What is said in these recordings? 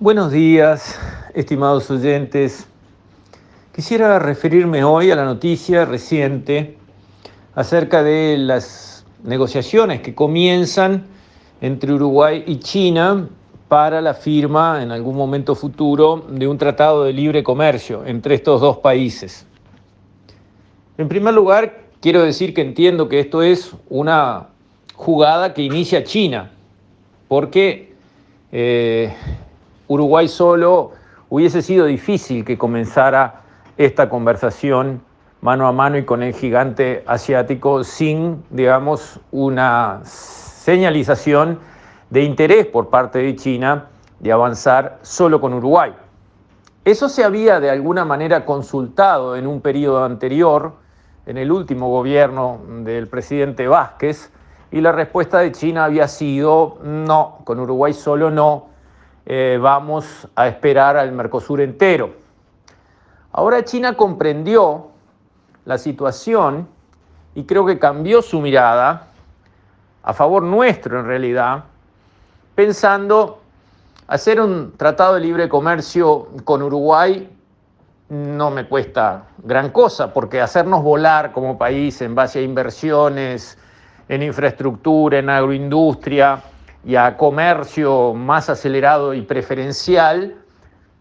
Buenos días, estimados oyentes. Quisiera referirme hoy a la noticia reciente acerca de las negociaciones que comienzan entre Uruguay y China para la firma en algún momento futuro de un tratado de libre comercio entre estos dos países. En primer lugar, quiero decir que entiendo que esto es una jugada que inicia China, porque eh, Uruguay solo hubiese sido difícil que comenzara esta conversación mano a mano y con el gigante asiático sin, digamos, una señalización de interés por parte de China de avanzar solo con Uruguay. Eso se había de alguna manera consultado en un periodo anterior, en el último gobierno del presidente Vázquez, y la respuesta de China había sido no, con Uruguay solo no, eh, vamos a esperar al Mercosur entero. Ahora China comprendió la situación y creo que cambió su mirada a favor nuestro en realidad, pensando hacer un tratado de libre comercio con Uruguay no me cuesta gran cosa, porque hacernos volar como país en base a inversiones, en infraestructura, en agroindustria, y a comercio más acelerado y preferencial,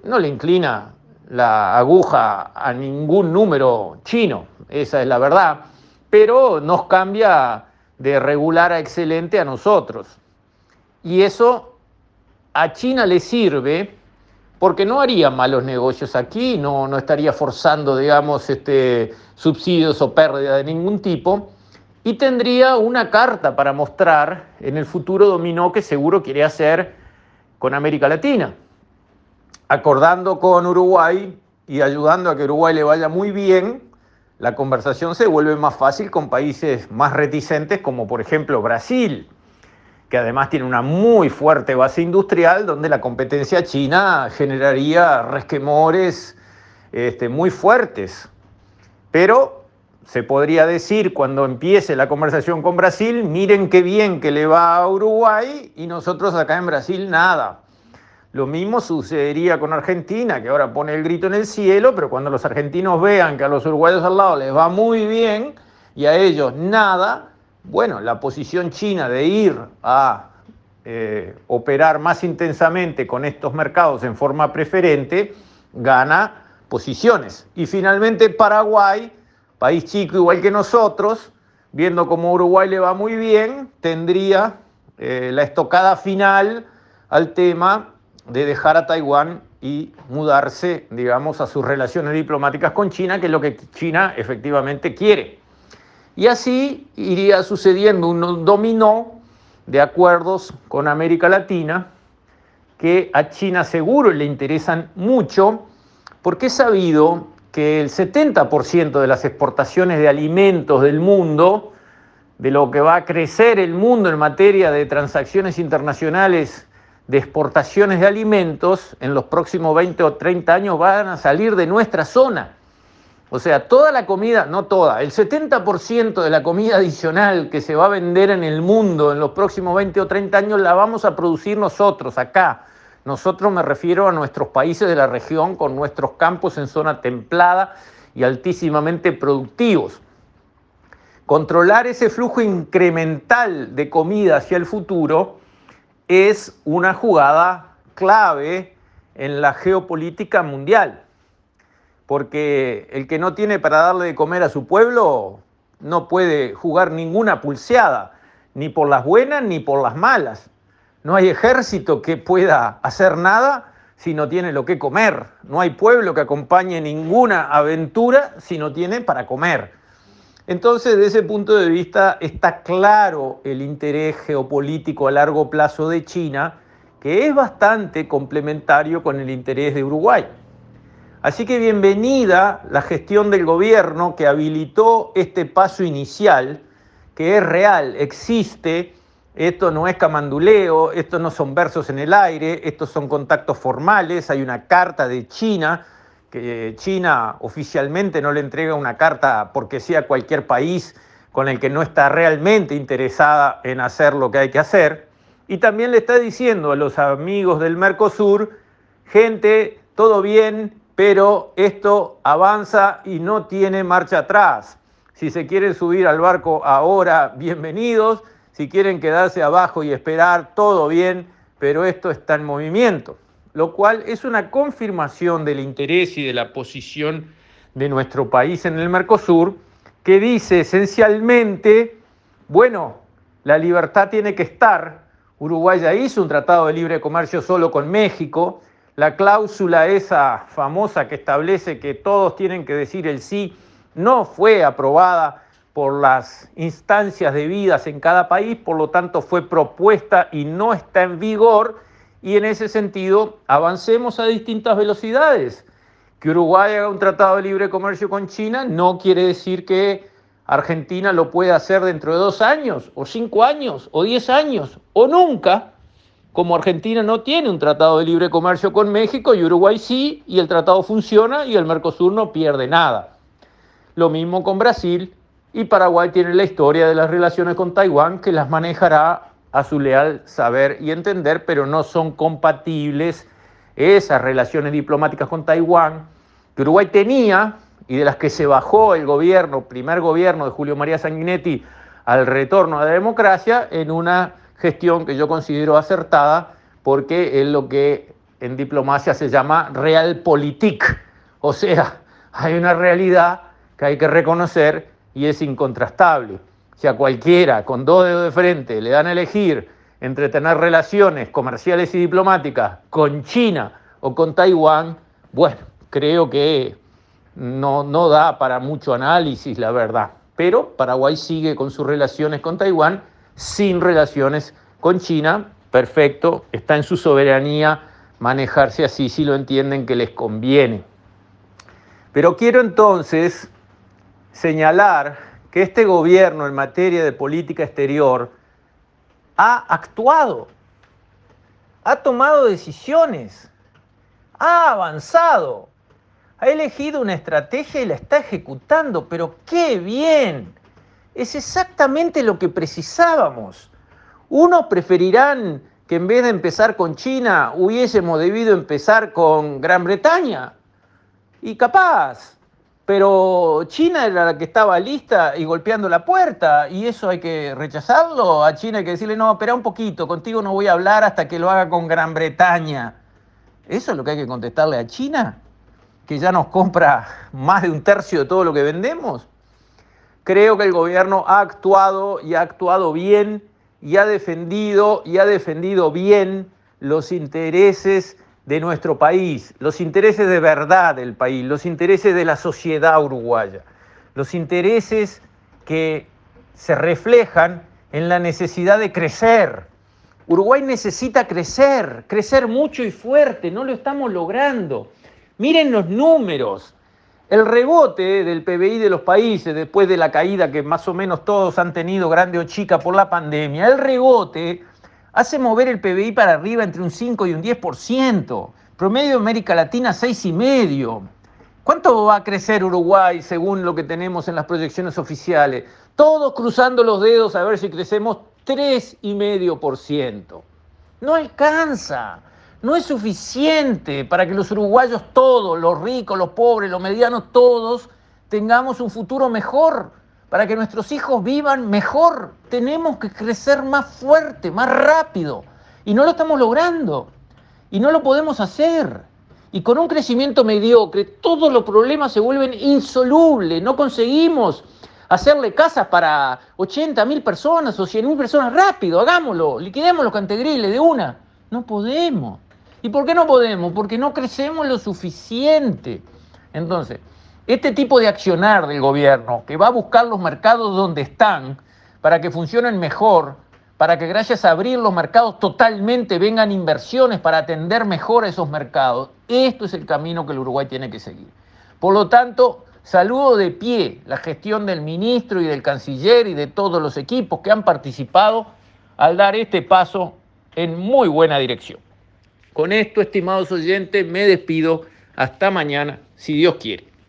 no le inclina la aguja a ningún número chino, esa es la verdad, pero nos cambia de regular a excelente a nosotros. Y eso a China le sirve porque no haría malos negocios aquí, no, no estaría forzando, digamos, este, subsidios o pérdida de ningún tipo, y tendría una carta para mostrar en el futuro dominó que seguro quiere hacer con América Latina, acordando con Uruguay y ayudando a que Uruguay le vaya muy bien, la conversación se vuelve más fácil con países más reticentes como por ejemplo Brasil, que además tiene una muy fuerte base industrial donde la competencia china generaría resquemores este, muy fuertes. Pero se podría decir cuando empiece la conversación con Brasil, miren qué bien que le va a Uruguay y nosotros acá en Brasil nada. Lo mismo sucedería con Argentina, que ahora pone el grito en el cielo, pero cuando los argentinos vean que a los uruguayos al lado les va muy bien y a ellos nada, bueno, la posición china de ir a eh, operar más intensamente con estos mercados en forma preferente, gana posiciones. Y finalmente Paraguay país chico igual que nosotros, viendo cómo Uruguay le va muy bien, tendría eh, la estocada final al tema de dejar a Taiwán y mudarse, digamos, a sus relaciones diplomáticas con China, que es lo que China efectivamente quiere. Y así iría sucediendo un dominó de acuerdos con América Latina que a China seguro le interesan mucho, porque es sabido que el 70% de las exportaciones de alimentos del mundo, de lo que va a crecer el mundo en materia de transacciones internacionales de exportaciones de alimentos, en los próximos 20 o 30 años van a salir de nuestra zona. O sea, toda la comida, no toda, el 70% de la comida adicional que se va a vender en el mundo en los próximos 20 o 30 años la vamos a producir nosotros acá nosotros me refiero a nuestros países de la región con nuestros campos en zona templada y altísimamente productivos. Controlar ese flujo incremental de comida hacia el futuro es una jugada clave en la geopolítica mundial, porque el que no tiene para darle de comer a su pueblo no puede jugar ninguna pulseada, ni por las buenas ni por las malas. No hay ejército que pueda hacer nada si no tiene lo que comer. No hay pueblo que acompañe ninguna aventura si no tiene para comer. Entonces, desde ese punto de vista, está claro el interés geopolítico a largo plazo de China, que es bastante complementario con el interés de Uruguay. Así que bienvenida la gestión del gobierno que habilitó este paso inicial, que es real, existe esto no es camanduleo, esto no son versos en el aire, estos son contactos formales, hay una carta de China, que China oficialmente no le entrega una carta porque sea cualquier país con el que no está realmente interesada en hacer lo que hay que hacer, y también le está diciendo a los amigos del Mercosur gente, todo bien, pero esto avanza y no tiene marcha atrás. Si se quieren subir al barco ahora, bienvenidos. Si quieren quedarse abajo y esperar, todo bien, pero esto está en movimiento, lo cual es una confirmación del interés y de la posición de nuestro país en el Mercosur, que dice esencialmente, bueno, la libertad tiene que estar. Uruguay ya hizo un tratado de libre comercio solo con México. La cláusula esa famosa que establece que todos tienen que decir el sí no fue aprobada por las instancias debidas en cada país, por lo tanto fue propuesta y no está en vigor. Y en ese sentido, avancemos a distintas velocidades. Que Uruguay haga un tratado de libre comercio con China no quiere decir que Argentina lo pueda hacer dentro de dos años, o cinco años, o diez años, o nunca, como Argentina no tiene un tratado de libre comercio con México y Uruguay sí, y el tratado funciona y el Mercosur no pierde nada. Lo mismo con Brasil y Paraguay tiene la historia de las relaciones con Taiwán que las manejará a su leal saber y entender, pero no son compatibles esas relaciones diplomáticas con Taiwán que Uruguay tenía y de las que se bajó el gobierno, primer gobierno de Julio María Sanguinetti al retorno a la democracia en una gestión que yo considero acertada porque es lo que en diplomacia se llama realpolitik, o sea, hay una realidad que hay que reconocer y es incontrastable. Si a cualquiera con dos dedos de frente le dan a elegir entre tener relaciones comerciales y diplomáticas con China o con Taiwán, bueno, creo que no, no da para mucho análisis, la verdad. Pero Paraguay sigue con sus relaciones con Taiwán sin relaciones con China. Perfecto, está en su soberanía manejarse así si lo entienden que les conviene. Pero quiero entonces señalar que este gobierno en materia de política exterior ha actuado, ha tomado decisiones, ha avanzado, ha elegido una estrategia y la está ejecutando, pero qué bien. Es exactamente lo que precisábamos. Unos preferirán que en vez de empezar con China hubiésemos debido empezar con Gran Bretaña. Y capaz, pero China era la que estaba lista y golpeando la puerta, y eso hay que rechazarlo. A China hay que decirle, no, espera un poquito, contigo no voy a hablar hasta que lo haga con Gran Bretaña. ¿Eso es lo que hay que contestarle a China? que ya nos compra más de un tercio de todo lo que vendemos. Creo que el gobierno ha actuado y ha actuado bien y ha defendido y ha defendido bien los intereses de nuestro país, los intereses de verdad del país, los intereses de la sociedad uruguaya, los intereses que se reflejan en la necesidad de crecer. Uruguay necesita crecer, crecer mucho y fuerte, no lo estamos logrando. Miren los números. El rebote del PBI de los países después de la caída que más o menos todos han tenido grande o chica por la pandemia, el rebote hace mover el PBI para arriba entre un 5 y un 10%. Promedio de América Latina 6,5%. ¿Cuánto va a crecer Uruguay según lo que tenemos en las proyecciones oficiales? Todos cruzando los dedos a ver si crecemos 3,5%. No alcanza no es suficiente para que los uruguayos todos, los ricos, los pobres, los medianos, todos, tengamos un futuro mejor, para que nuestros hijos vivan mejor. Tenemos que crecer más fuerte, más rápido. Y no lo estamos logrando. Y no lo podemos hacer. Y con un crecimiento mediocre, todos los problemas se vuelven insolubles. No conseguimos hacerle casas para 80 mil personas o 100 mil personas rápido. Hagámoslo, liquidemos los cantegriles de una. No podemos. ¿Y por qué no podemos? Porque no crecemos lo suficiente. Entonces, este tipo de accionar del gobierno que va a buscar los mercados donde están para que funcionen mejor, para que gracias a abrir los mercados totalmente vengan inversiones para atender mejor a esos mercados, esto es el camino que el Uruguay tiene que seguir. Por lo tanto, saludo de pie la gestión del ministro y del canciller y de todos los equipos que han participado al dar este paso en muy buena dirección. Con esto, estimados oyentes, me despido. Hasta mañana, si Dios quiere.